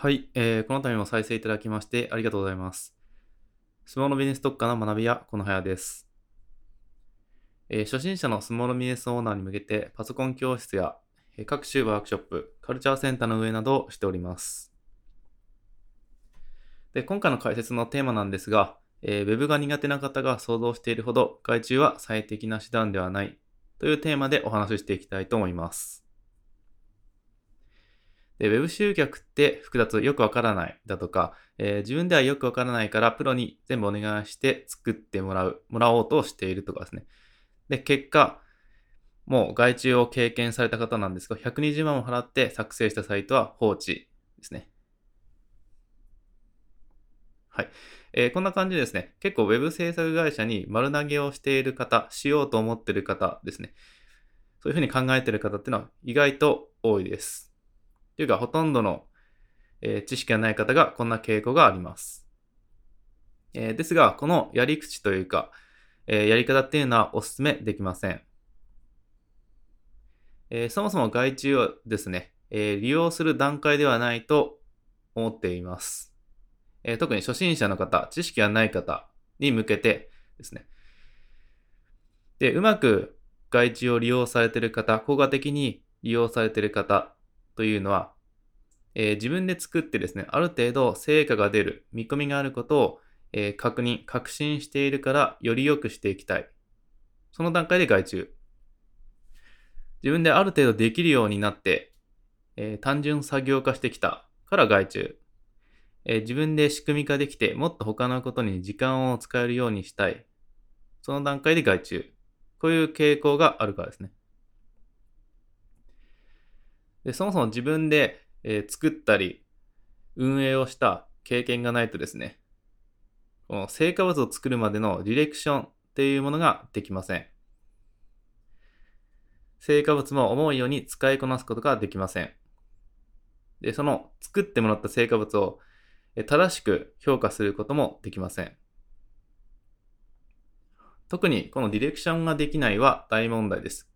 はい、えー、この度も再生いただきましてありがとうございます。スモールビジネス特化の学び屋、このはやです。えー、初心者のスモールビジネスオーナーに向けてパソコン教室や、えー、各種ワークショップ、カルチャーセンターの運営などをしております。で今回の解説のテーマなんですが、えー、Web が苦手な方が想像しているほど外注は最適な手段ではないというテーマでお話ししていきたいと思います。で、Web 集客って複雑、よくわからないだとか、えー、自分ではよくわからないからプロに全部お願いして作ってもらう、もらおうとしているとかですね。で、結果、もう外注を経験された方なんですが、120万を払って作成したサイトは放置ですね。はい。えー、こんな感じでですね、結構 Web 制作会社に丸投げをしている方、しようと思っている方ですね。そういうふうに考えている方っていうのは意外と多いです。というか、ほとんどの、えー、知識がない方がこんな傾向があります。えー、ですが、このやり口というか、えー、やり方っていうのはお勧めできません。えそもそも外注をですね、え利用する段階ではないと思っています。え特に初心者の方、知識がない方に向けてですね。で、うまく外注を利用されている方、効果的に利用されている方というのは、えー、自分で作ってですね、ある程度成果が出る見込みがあることを、えー、確認、確信しているからより良くしていきたい。その段階で外注。自分である程度できるようになって、えー、単純作業化してきたから外注。え自分で仕組み化できて、もっと他のことに時間を使えるようにしたい。その段階で外注。こういう傾向があるからですね。で、そもそも自分で、えー、作ったり、運営をした経験がないとですね、この成果物を作るまでのディレクションっていうものができません。成果物も思うように使いこなすことができません。で、その作ってもらった成果物を正しく評価することもできません。特にこのディレクションができないは大問題です。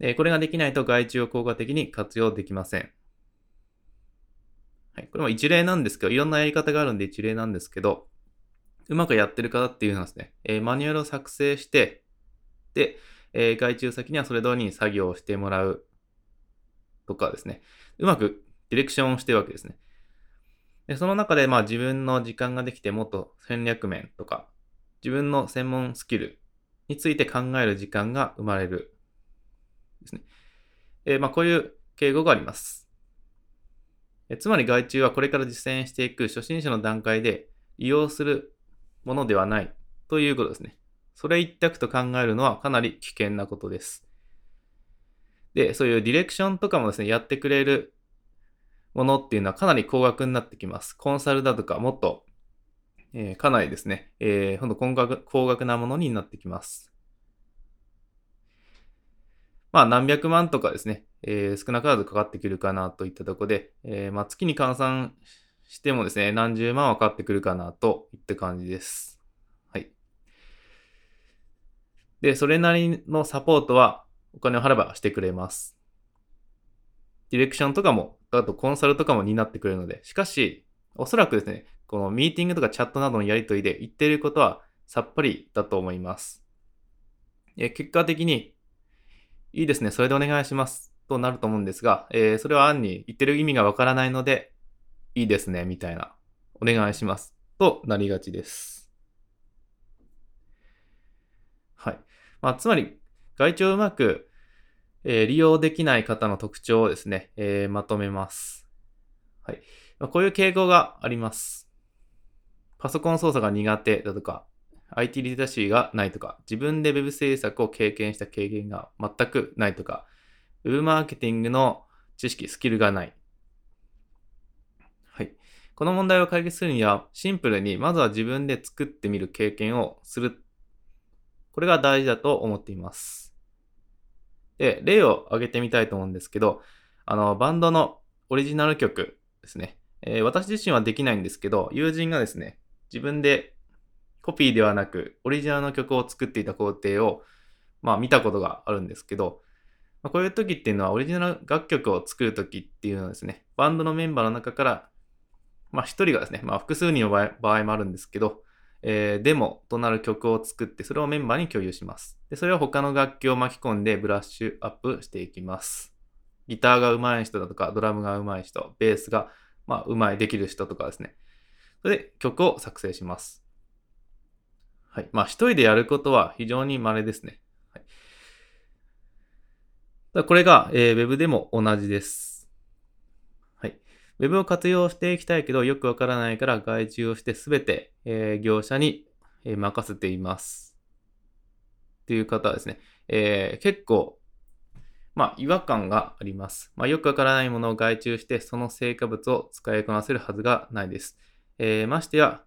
えこれができないと外注を効果的に活用できません。はい。これも一例なんですけど、いろんなやり方があるんで一例なんですけど、うまくやってる方っていうのはですね、え、マニュアルを作成して、で、え、外注先にはそれ通りに作業をしてもらうとかですね、うまくディレクションをしてるわけですね。で、その中でまあ自分の時間ができてもっと戦略面とか、自分の専門スキルについて考える時間が生まれるですね。えー、まあ、こういう敬語があります。えつまり外注はこれから実践していく初心者の段階で利用するものではないということですね。それ一択と考えるのはかなり危険なことです。で、そういうディレクションとかもですね、やってくれるものっていうのはかなり高額になってきます。コンサルだとかもっと、えー、かなりですね、えー、ほんと高額高額なものになってきます。まあ何百万とかですね、えー、少なからずかかってくるかなといったところで、えー、まあ月に換算してもですね、何十万はかかってくるかなといった感じです。はい。で、それなりのサポートはお金を払えばしてくれます。ディレクションとかも、あとコンサルとかも担ってくれるので、しかし、おそらくですね、このミーティングとかチャットなどのやりとりで言っていることはさっぱりだと思います。え結果的にいいですね、それでお願いします。となると思うんですが、えー、それは案に言ってる意味がわからないので、いいですね、みたいな、お願いします。となりがちです。はい。まあ、つまり、外注うまく、えー、利用できない方の特徴をですね、えー、まとめます。はい。まあ、こういう傾向があります。パソコン操作が苦手だとか、IT リテラシーがないとか、自分で Web 制作を経験した経験が全くないとか、Web マーケティングの知識、スキルがない。はい。この問題を解決するには、シンプルにまずは自分で作ってみる経験をする。これが大事だと思っています。で、例を挙げてみたいと思うんですけど、あの、バンドのオリジナル曲ですね。えー、私自身はできないんですけど、友人がですね、自分でコピーではなく、オリジナルの曲を作っていた工程を、まあ見たことがあるんですけど、まあ、こういう時っていうのはオリジナル楽曲を作る時っていうのはですね、バンドのメンバーの中から、まあ一人がですね、まあ複数人の場合もあるんですけど、えー、デモとなる曲を作って、それをメンバーに共有します。で、それを他の楽器を巻き込んでブラッシュアップしていきます。ギターが上手い人だとか、ドラムが上手い人、ベースが、まあ、上手いできる人とかですね。それで曲を作成します。はい。まあ、一人でやることは非常に稀ですね。はい、だこれが、えー、Web でも同じです。はい。Web を活用していきたいけど、よくわからないから外注をしてすべて、えー、業者に、え、任せています。っていう方はですね、えー、結構まあ、違和感があります。まあ、よくわからないものを外注して、その成果物を使いこなせるはずがないです。えー、ましてや、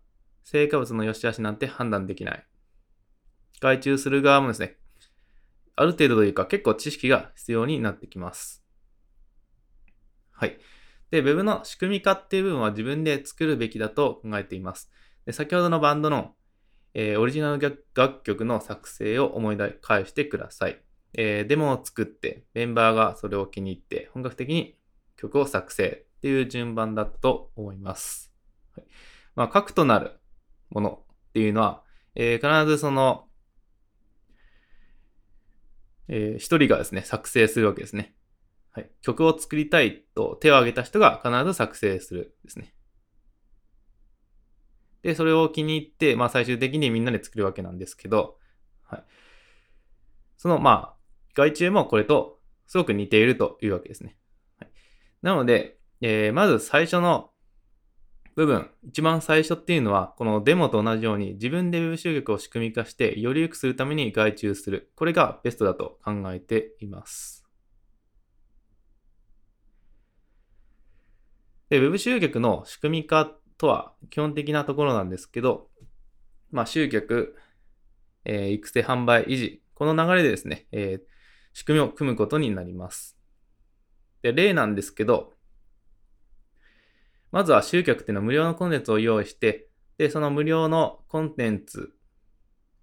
成果物の良し悪しなんて判断できない。外注する側もですね、ある程度というか結構知識が必要になってきます。はい。で、Web の仕組み化っていう部分は自分で作るべきだと考えています。で先ほどのバンドの、えー、オリジナル楽曲の作成を思い出返してください。えー、デモを作って、メンバーがそれを気に入って、本格的に曲を作成っていう順番だったと思います。はい、まあ、核となるものっていうのは、えー、必ずその、えー、一人がですね、作成するわけですね。はい。曲を作りたいと手を挙げた人が必ず作成するですね。で、それを気に入って、まあ最終的にみんなで作るわけなんですけど、はい。その、まあ、外注もこれとすごく似ているというわけですね。はい、なので、えー、まず最初の部分、一番最初っていうのは、このデモと同じように自分で Web 集客を仕組み化してより良くするために外注する。これがベストだと考えています。で、Web 集客の仕組み化とは基本的なところなんですけど、まあ、集客、えー、育成、販売、維持、この流れでですね、えー、仕組みを組むことになります。で、例なんですけど、まずは集客っていうのは無料のコンテンツを用意して、で、その無料のコンテンツ、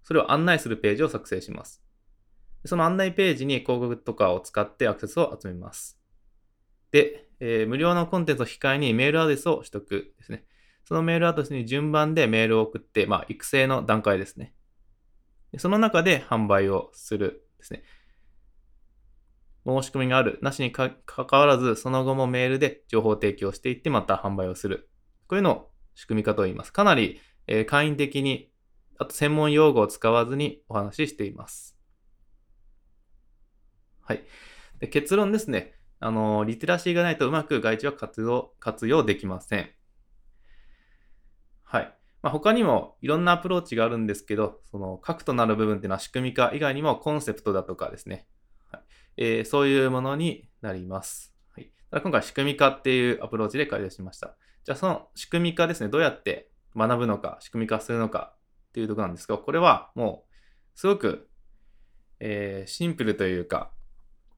それを案内するページを作成します。その案内ページに広告とかを使ってアクセスを集めます。で、えー、無料のコンテンツを控えにメールアドレスを取得ですね。そのメールアドレスに順番でメールを送って、まあ、育成の段階ですね。その中で販売をするですね。申し込みがある、なしにかかわらず、その後もメールで情報提供していって、また販売をする。こういうのを仕組み化と言います。かなり、えー、簡易的に、あと専門用語を使わずにお話ししています。はい。で結論ですね。あの、リテラシーがないとうまく外地は活用、活用できません。はい。まあ、他にもいろんなアプローチがあるんですけど、その核となる部分っていうのは仕組み化以外にもコンセプトだとかですね。えー、そういうものになります。はい、今回仕組み化っていうアプローチで解説しました。じゃあその仕組み化ですね、どうやって学ぶのか、仕組み化するのかっていうところなんですが、これはもうすごく、えー、シンプルというか、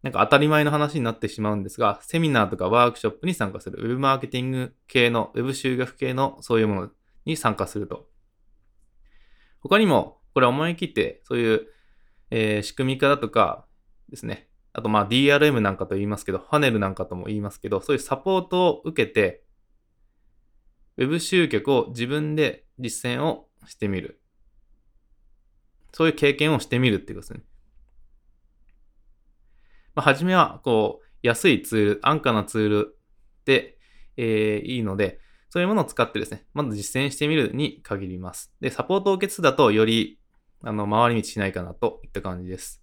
なんか当たり前の話になってしまうんですが、セミナーとかワークショップに参加する、ウェブマーケティング系の、ウェブ集学系のそういうものに参加すると。他にも、これ思い切って、そういう、えー、仕組み化だとかですね、あとまあ DRM なんかと言いますけど、ファネルなんかとも言いますけど、そういうサポートを受けて、Web 集客を自分で実践をしてみる。そういう経験をしてみるっていうことですね。まあ、はじめは、こう、安いツール、安価なツールで、えー、いいので、そういうものを使ってですね、まず実践してみるに限ります。で、サポートを受け継だと、より、あの、回り道しないかなといった感じです。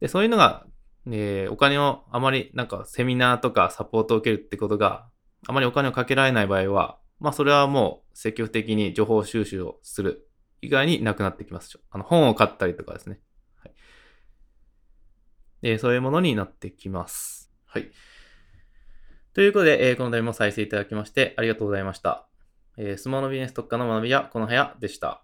で、そういうのが、えー、お金をあまりなんかセミナーとかサポートを受けるってことがあまりお金をかけられない場合は、まあそれはもう積極的に情報収集をする以外になくなってきます。あの本を買ったりとかですね。はい。で、そういうものになってきます。はい。ということで、えー、この度も再生いただきましてありがとうございました。えー、スマホのビジネス特化の学びやこの部屋でした。